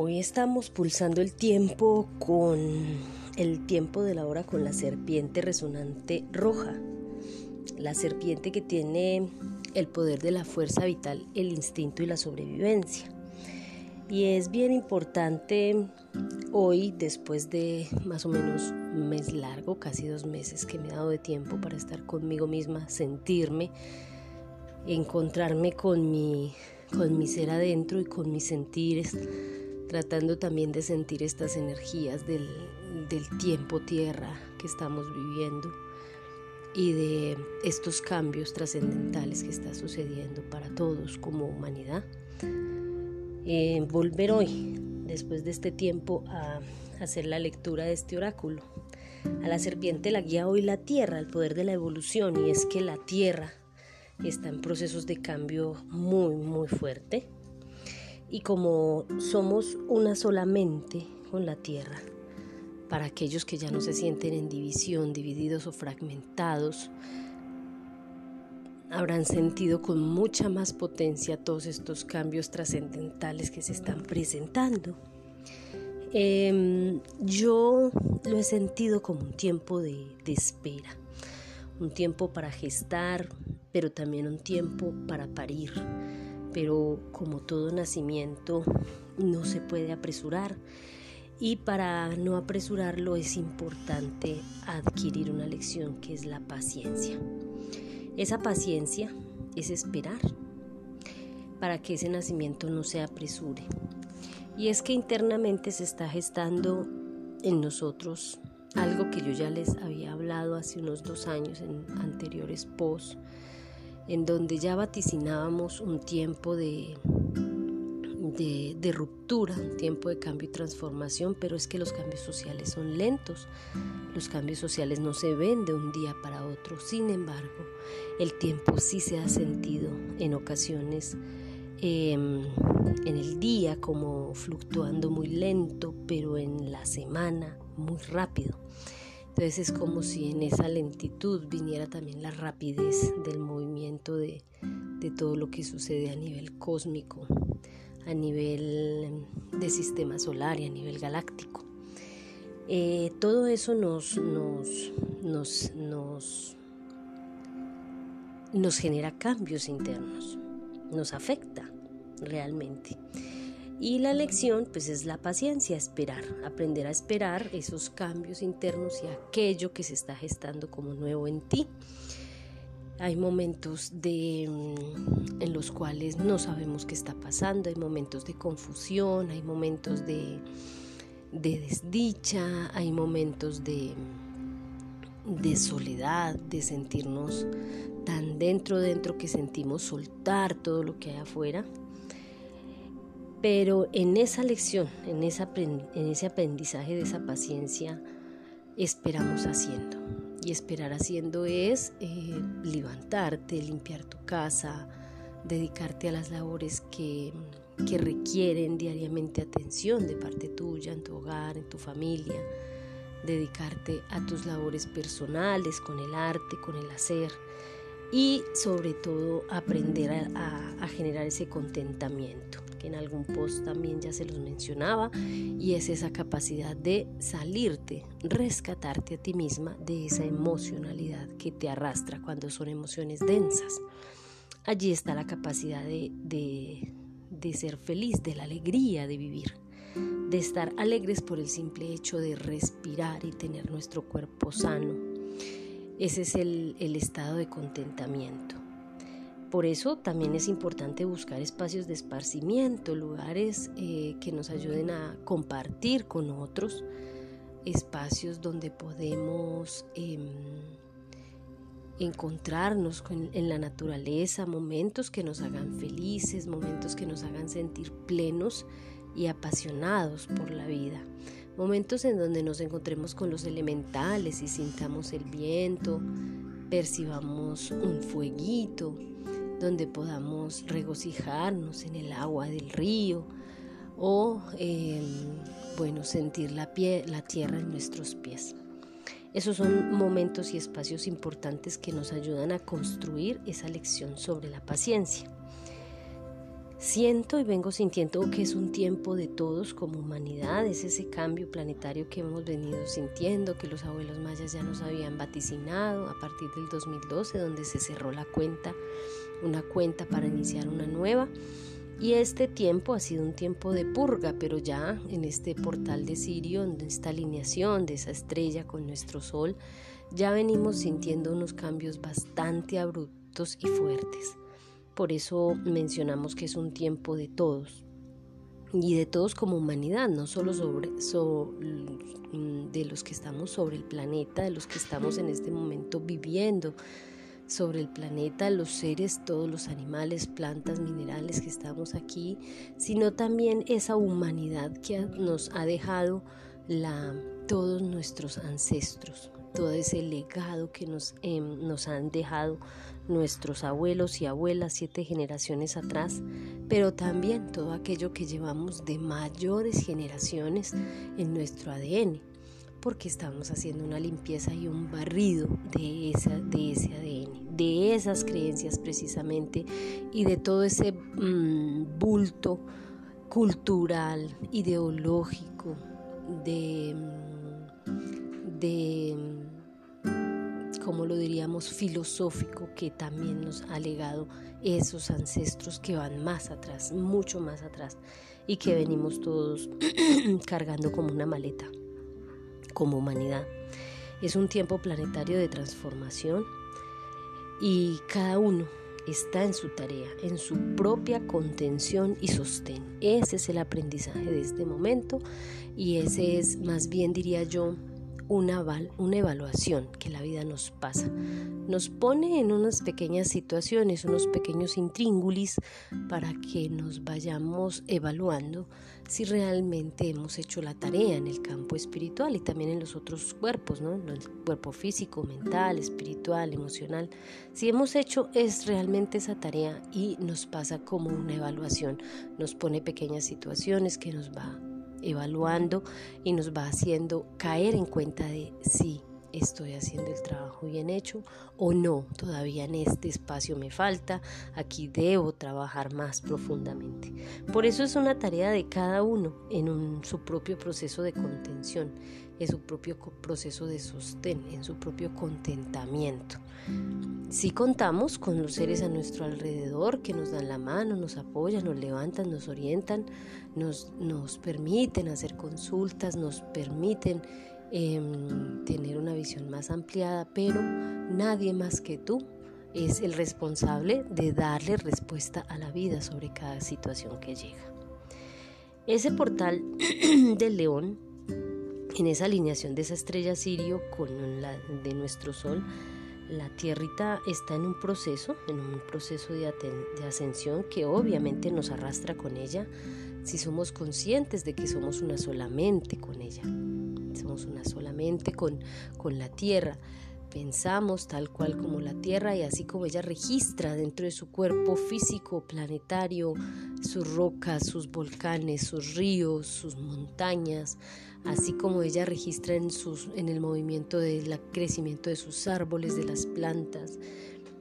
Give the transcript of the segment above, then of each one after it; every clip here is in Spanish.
hoy estamos pulsando el tiempo con el tiempo de la hora con la serpiente resonante roja. La serpiente que tiene el poder de la fuerza vital, el instinto y la sobrevivencia. Y es bien importante hoy, después de más o menos un mes largo, casi dos meses que me he dado de tiempo para estar conmigo misma, sentirme, encontrarme con mi, con mi ser adentro y con mis sentires, tratando también de sentir estas energías del, tiempo tierra que estamos viviendo y de estos cambios trascendentales que está sucediendo para todos como humanidad. Eh, volver hoy, después de este tiempo, a hacer la lectura de este oráculo. A la serpiente la guía hoy la tierra, el poder de la evolución, y es que la tierra está en procesos de cambio muy, muy fuerte y como somos una sola mente con la tierra, para aquellos que ya no se sienten en división, divididos o fragmentados, habrán sentido con mucha más potencia todos estos cambios trascendentales que se están presentando. Em, yo lo he sentido como un tiempo de espera, un tiempo para gestar, pero también un tiempo para parir pero como todo nacimiento no se puede apresurar y para no apresurarlo es importante adquirir una lección que es la paciencia. Esa paciencia es esperar para que ese nacimiento no se apresure. Y es que internamente se está gestando en nosotros algo que yo ya les había hablado hace unos dos años en anteriores posts en donde ya vaticinábamos un tiempo de, ruptura, un tiempo de cambio y transformación, pero es que los cambios sociales son lentos, los cambios sociales no se ven de un día para otro, sin embargo, el tiempo sí se ha sentido en ocasiones em, en el día como fluctuando muy lento, pero en la semana muy rápido. Entonces es como si en esa lentitud viniera también la rapidez del movimiento de, todo lo que sucede a nivel cósmico, a nivel de sistema solar y a nivel galáctico. Eh, todo eso nos, nos, nos, nos, nos genera cambios internos, nos afecta realmente. Y la lección pues es la paciencia, esperar, aprender a esperar esos cambios internos y aquello que se está gestando como nuevo en ti. Hay momentos de, mm, en los cuales no sabemos qué está pasando, hay momentos de confusión, hay momentos de, de desdicha, hay momentos de, de soledad, de sentirnos tan dentro dentro que sentimos soltar todo lo que hay afuera. Pero en esa lección, en, ese aprendizaje de esa paciencia, esperamos haciendo. Y esperar haciendo es eh, levantarte, limpiar tu casa, dedicarte a las labores que, que requieren diariamente atención de parte tuya, en tu hogar, en tu familia, dedicarte a tus labores personales, con el arte, con el hacer. Y sobre todo aprender a generar ese contentamiento que en algún post también ya se los mencionaba, y es esa capacidad de salirte, rescatarte a ti misma de esa emocionalidad que te arrastra cuando son emociones densas. Allí está la capacidad de, de ser feliz, de la alegría de vivir, de estar alegres por el simple hecho de respirar y tener nuestro cuerpo sano. Ese es el, el estado de contentamiento. Por eso también es importante buscar espacios de esparcimiento, lugares eh, que nos ayuden a compartir con otros, espacios donde podemos em, encontrarnos en la naturaleza, momentos que nos hagan felices, momentos que nos hagan sentir plenos y apasionados por la vida. Momentos en donde nos encontremos con los elementales y sintamos el viento, percibamos un fueguito, donde podamos regocijarnos en el agua del río o em, bueno, sentir la, pie, la tierra en nuestros pies. Esos son momentos y espacios importantes que nos ayudan a construir esa lección sobre la paciencia. Siento y vengo sintiendo que es un tiempo de todos como humanidad, es ese cambio planetario que hemos venido sintiendo, que los abuelos mayas ya nos habían vaticinado a partir del 2012, donde se cerró la cuenta, una cuenta para iniciar una nueva. Y este tiempo ha sido un tiempo de purga, pero ya en este portal de Sirio, en esta alineación de esa estrella con nuestro sol, ya venimos sintiendo unos cambios bastante abruptos y fuertes. Por eso mencionamos que es un tiempo de todos y de todos como humanidad, no solo sobre, mm, de los que estamos sobre el planeta, de los que estamos en este momento viviendo sobre el planeta, los seres, todos los animales, plantas, minerales que estamos aquí, sino también esa humanidad que nos ha dejado la, todos nuestros ancestros, todo ese legado que nos, em, nos han dejado nuestros abuelos y abuelas siete generaciones atrás, pero también todo aquello que llevamos de mayores generaciones en nuestro ADN, porque estamos haciendo una limpieza y un barrido de, esa, de ese ADN, de esas creencias precisamente y de todo ese mm, bulto cultural, ideológico, de, mm, de como lo diríamos, filosófico que también nos ha legado esos ancestros que van más atrás, mucho más atrás, y que venimos todos cargando como una maleta, como humanidad. Es un tiempo planetario de transformación y cada uno está en su tarea, en su propia contención y sostén. Ese es el aprendizaje de este momento y ese es, más bien diría yo, una, una evaluación que la vida nos pasa. Nos pone en unas pequeñas situaciones, unos pequeños intríngulis para que nos vayamos evaluando si realmente hemos hecho la tarea en el campo espiritual y también en los otros cuerpos, ¿no? el cuerpo físico, mental, espiritual, emocional. Si hemos hecho es realmente esa tarea y nos pasa como una evaluación, nos pone pequeñas situaciones que nos va evaluando y nos va haciendo caer en cuenta de si estoy haciendo el trabajo bien hecho o no, todavía en este espacio me falta, aquí debo trabajar más profundamente. Por eso es una tarea de cada uno en su propio proceso de contención, en su propio proceso de sostén, en su propio contentamiento. Si contamos con los seres a nuestro alrededor que nos dan la mano, nos apoyan, nos levantan, nos orientan, nos, permiten hacer consultas, nos permiten em, tener una visión más ampliada, pero nadie más que tú es el responsable de darle respuesta a la vida sobre cada situación que llega. Ese portal del león, en esa alineación de esa estrella sirio con la de nuestro sol, la tierrita está en un proceso, en un proceso de, ascensión que obviamente nos arrastra con ella si somos conscientes de que somos una solamente con ella. Somos una solamente con, con la tierra. Pensamos tal cual como la Tierra y así como ella registra dentro de su cuerpo físico planetario sus rocas, sus volcanes, sus ríos, sus montañas, así como ella registra en, sus, en el movimiento del crecimiento de sus árboles, de las plantas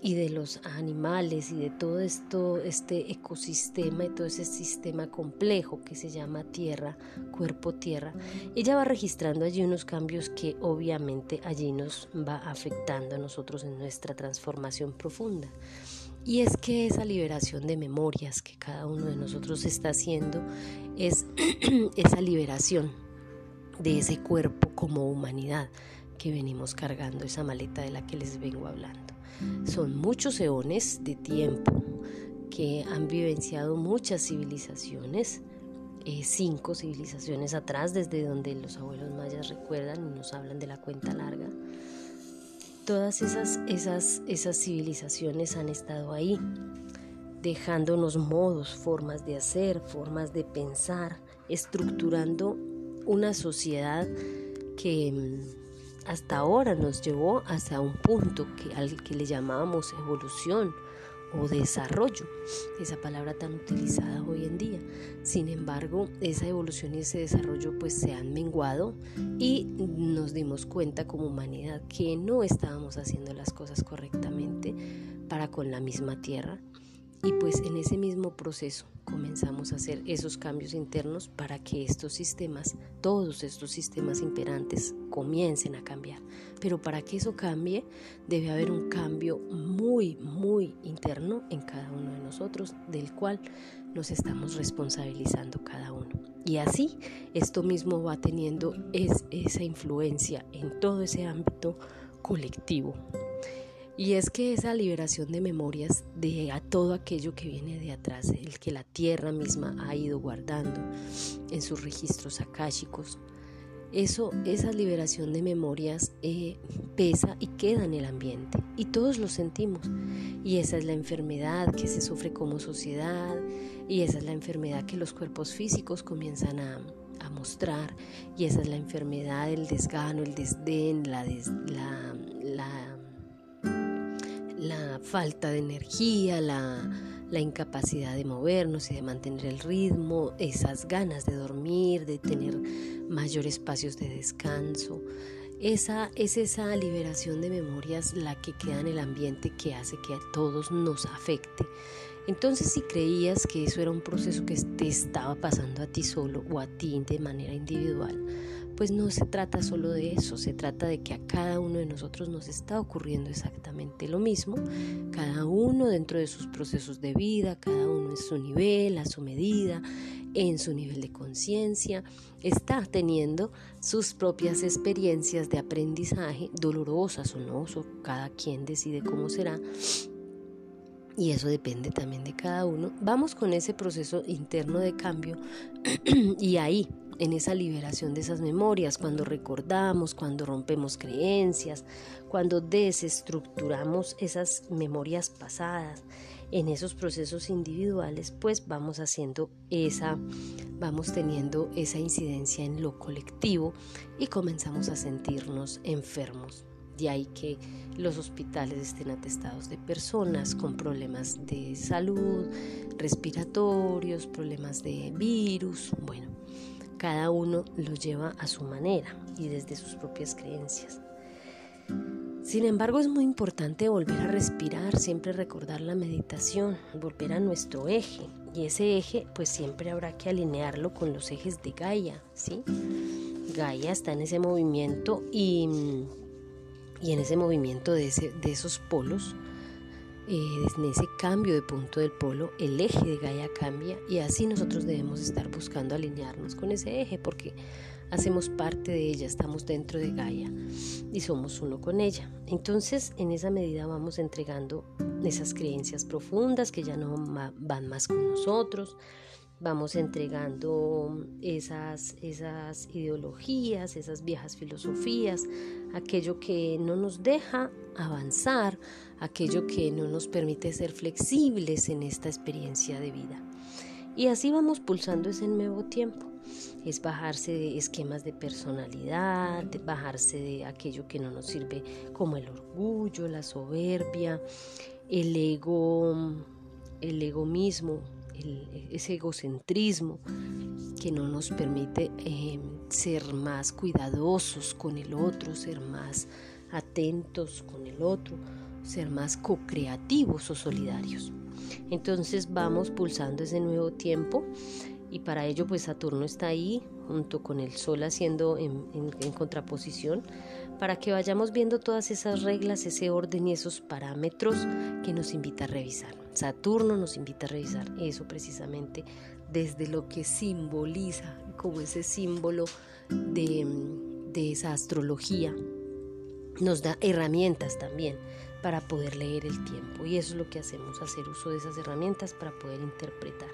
y de los animales y de todo esto, este ecosistema y todo ese sistema complejo que se llama tierra, cuerpo tierra, ella va registrando allí unos cambios que obviamente allí nos va afectando a nosotros en nuestra transformación profunda. Y es que esa liberación de memorias que cada uno de nosotros está haciendo es esa liberación de ese cuerpo como humanidad que venimos cargando, esa maleta de la que les vengo hablando. Son muchos eones de tiempo que han vivenciado muchas civilizaciones, eh, cinco civilizaciones atrás, desde donde los abuelos mayas recuerdan y nos hablan de la cuenta larga. Todas esas, esas, esas civilizaciones han estado ahí, dejándonos modos, formas de hacer, formas de pensar, estructurando una sociedad que mm, hasta ahora nos llevó hasta un punto que, al que le llamábamos evolución o desarrollo, esa palabra tan utilizada hoy en día. Sin embargo, esa evolución y ese desarrollo pues se han menguado y nos dimos cuenta como humanidad que no estábamos haciendo las cosas correctamente para con la misma tierra Y pues en ese mismo proceso comenzamos a hacer esos cambios internos para que estos sistemas, todos estos sistemas imperantes, comiencen a cambiar. Pero para que eso cambie, debe haber un cambio muy, muy interno en cada uno de nosotros, del cual nos estamos responsabilizando cada uno. Y así, esto mismo va teniendo esa influencia en todo ese ámbito colectivo. Y es que esa liberación de memorias de a todo aquello que viene de atrás, el que la tierra misma ha ido guardando en sus registros akáshicos, eso, esa liberación de memorias eh, pesa y queda en el ambiente y todos lo sentimos. Y esa es la enfermedad que se sufre como sociedad y esa es la enfermedad que los cuerpos físicos comienzan a, mostrar y esa es la enfermedad, el desgano, el desdén, la, la, la la falta de energía, la, incapacidad de movernos y de mantener el ritmo, esas ganas de dormir, de tener mayor espacios de descanso. Esa es esa liberación de memorias la que queda en el ambiente que hace que a todos nos afecte. Entonces si creías que eso era un proceso que te estaba pasando a ti solo o a ti de manera individual, pues no se trata solo de eso, se trata de que a cada uno de nosotros nos está ocurriendo exactamente lo mismo, cada uno dentro de sus procesos de vida, cada uno en su nivel, a su medida, en su nivel de conciencia, está teniendo sus propias experiencias de aprendizaje, dolorosas o no, cada quien decide cómo será, y eso depende también de cada uno. Vamos con ese proceso interno de cambio y ahí en esa liberación de esas memorias, cuando recordamos, cuando rompemos creencias, cuando desestructuramos esas memorias pasadas, en esos procesos individuales, pues vamos haciendo esa, vamos teniendo esa incidencia en lo colectivo y comenzamos a sentirnos enfermos. De ahí que los hospitales estén atestados de personas con problemas de salud, respiratorios, problemas de virus, bueno, cada uno lo lleva a su manera y desde sus propias creencias. Sin embargo, es muy importante volver a respirar, siempre recordar la meditación, volver a nuestro eje. Y ese eje, pues siempre habrá que alinearlo con los ejes de Gaia, ¿sí? Gaia está en ese movimiento y, y en ese movimiento de, ese, de esos polos eh, en ese cambio de punto del polo, el eje de Gaia cambia y así nosotros debemos estar buscando alinearnos con ese eje porque hacemos parte de ella, estamos dentro de Gaia y somos uno con ella. Entonces, en esa medida vamos entregando esas creencias profundas que ya no van más con nosotros, vamos entregando esas, esas ideologías, esas viejas filosofías, aquello que no nos deja avanzar, aquello que no nos permite ser flexibles en esta experiencia de vida. Y así vamos pulsando ese nuevo tiempo. Es bajarse de esquemas de personalidad, bajarse de aquello que no nos sirve como el orgullo, la soberbia, el ego, el ego mismo, ese egocentrismo que no nos permite eh, ser más cuidadosos con el otro, ser más atentos con el otro, ser más co-creativos o solidarios. Entonces vamos pulsando ese nuevo tiempo y para ello pues Saturno está ahí junto con el Sol haciendo en, contraposición para que vayamos viendo todas esas reglas, ese orden y esos parámetros que nos invita a revisar. Saturno nos invita a revisar eso precisamente desde lo que simboliza como ese símbolo de, esa astrología nos da herramientas también para poder leer el tiempo y eso es lo que hacemos, hacer uso de esas herramientas para poder interpretar.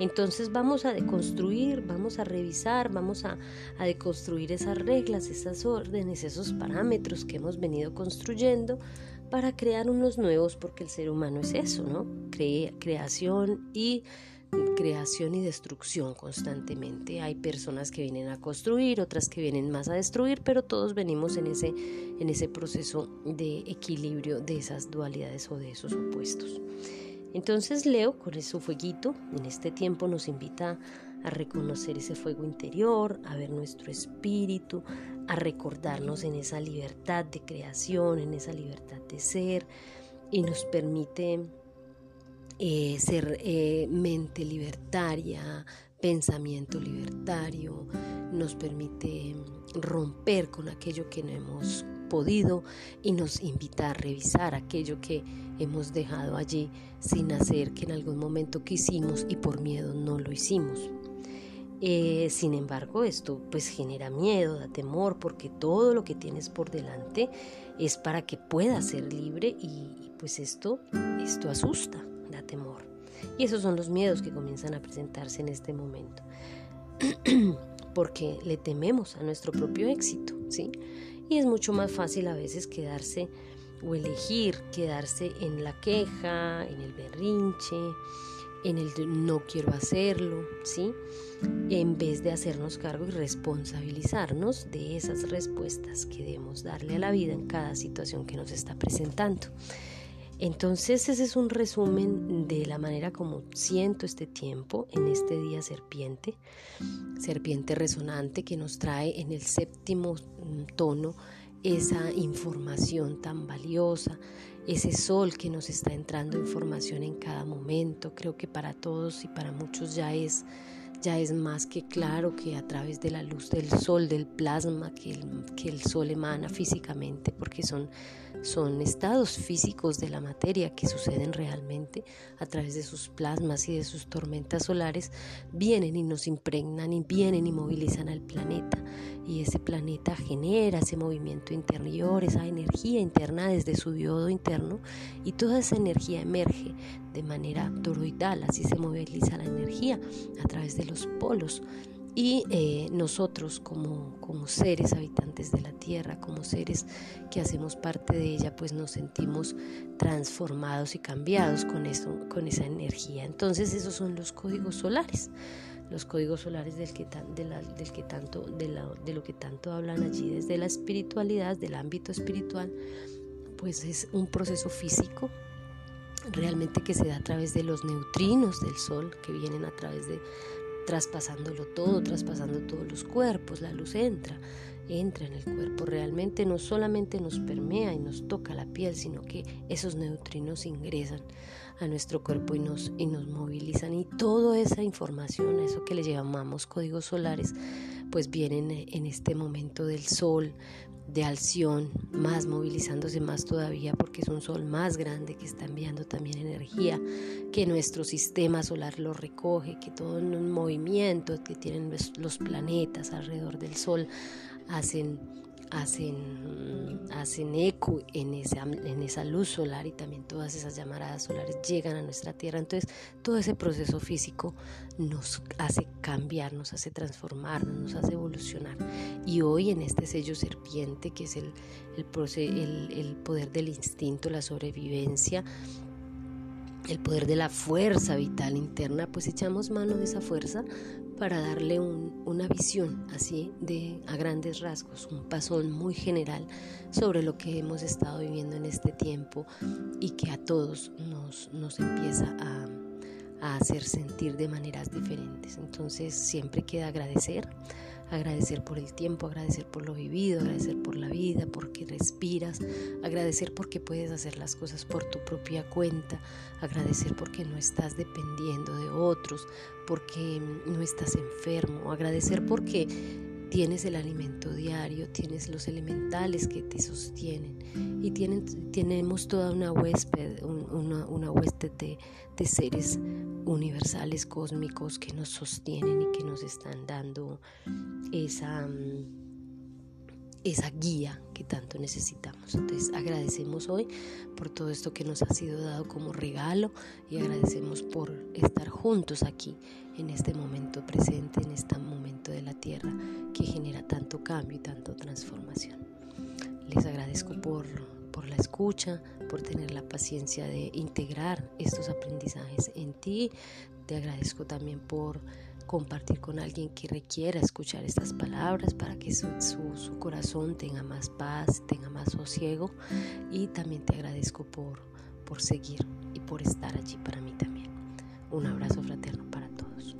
Entonces vamos a deconstruir, vamos a revisar, vamos a, deconstruir esas reglas, esas órdenes, esos parámetros que hemos venido construyendo para crear unos nuevos, porque el ser humano es eso, ¿no? creación y creación y destrucción constantemente. Hay personas que vienen a construir, otras que vienen más a destruir, pero todos venimos en ese, en ese proceso de equilibrio de esas dualidades o de esos opuestos. Entonces Leo, con su fueguito, en este tiempo nos invita a reconocer ese fuego interior, a ver nuestro espíritu, a recordarnos en esa libertad de creación, en esa libertad de ser, y nos permite eh, ser eh, mente libertaria, pensamiento libertario, nos permite romper con aquello que no hemos podido y nos invita a revisar aquello que hemos dejado allí sin hacer que en algún momento quisimos y por miedo no lo hicimos. Eh, sin embargo, esto pues genera miedo, da temor, porque todo lo que tienes por delante es para que puedas ser libre y, pues esto, esto asusta. Y esos son los miedos que comienzan a presentarse en este momento. porque le tememos a nuestro propio éxito, ¿sí? Y es mucho más fácil a veces quedarse o elegir quedarse en la queja, en el berrinche, en el no quiero hacerlo, ¿sí? En vez de hacernos cargo y responsabilizarnos de esas respuestas que debemos darle a la vida en cada situación que nos está presentando. Entonces ese es un resumen de la manera como siento este tiempo en este día serpiente, serpiente resonante que nos trae en el séptimo mm, tono esa información tan valiosa, ese sol que nos está entrando información en cada momento. Creo que para todos y para muchos ya es ya es más que claro que a través de la luz del sol, del plasma que el, que el sol emana físicamente, porque son, son estados físicos de la materia que suceden realmente a través de sus plasmas y de sus tormentas solares, vienen y nos impregnan y vienen y movilizan al planeta. Y ese planeta genera ese movimiento interior, esa energía interna desde su diodo interno, y toda esa energía emerge de manera toroidal, así se moviliza la energía a través de los polos. Y eh, nosotros como, como seres habitantes de la Tierra, como seres que hacemos parte de ella, pues nos sentimos transformados y cambiados con, eso, con esa energía. Entonces esos son los códigos solares los códigos solares del que, del que tanto, de, de, lo que tanto hablan allí desde la espiritualidad, del ámbito espiritual, pues es un proceso físico realmente que se da a través de los neutrinos del Sol que vienen a través de traspasándolo todo, traspasando todos los cuerpos, la luz entra, entra en el cuerpo, realmente no solamente nos permea y nos toca la piel, sino que esos neutrinos ingresan a nuestro cuerpo y nos, y nos movilizan. Y toda esa información, eso que le llamamos códigos solares, pues vienen en este momento del sol, de Alción, más movilizándose más todavía porque es un sol más grande que está enviando también energía, que nuestro sistema solar lo recoge, que todo un movimiento que tienen los planetas alrededor del sol hacen hacen, hacen eco en esa, en esa luz solar y también todas esas llamaradas solares llegan a nuestra Tierra. Entonces todo ese proceso físico nos hace cambiar, nos hace transformar, nos hace evolucionar. Y hoy en este sello serpiente, que es el, el, el poder del instinto, la sobrevivencia, el poder de la fuerza vital interna, pues echamos mano de esa fuerza para darle una visión así de a grandes rasgos, un pasón muy general sobre lo que hemos estado viviendo en este tiempo y que a todos nos, empieza a hacer sentir de maneras diferentes. Entonces siempre queda agradecer, agradecer por el tiempo, agradecer por lo vivido, agradecer por la vida, porque respiras, agradecer porque puedes hacer las cosas por tu propia cuenta, agradecer porque no estás dependiendo de otros, porque no estás enfermo, agradecer porque tienes el alimento diario, tienes los elementales que te sostienen y tienen, tenemos toda una huésped, una, una huésped de, de, seres universales cósmicos que nos sostienen y que nos están dando esa, mm, esa guía que tanto necesitamos. Entonces agradecemos hoy por todo esto que nos ha sido dado como regalo y agradecemos por estar juntos aquí en este momento presente, en este momento de la tierra que genera tanto cambio y tanto transformación. Les agradezco por, por la escucha, por tener la paciencia de integrar estos aprendizajes en ti. Te agradezco también por compartir con alguien que requiera escuchar estas palabras para que su, su, corazón tenga más paz, tenga más sosiego. Y también te agradezco por, por seguir y por estar allí para mí también. Un abrazo fraterno para todos.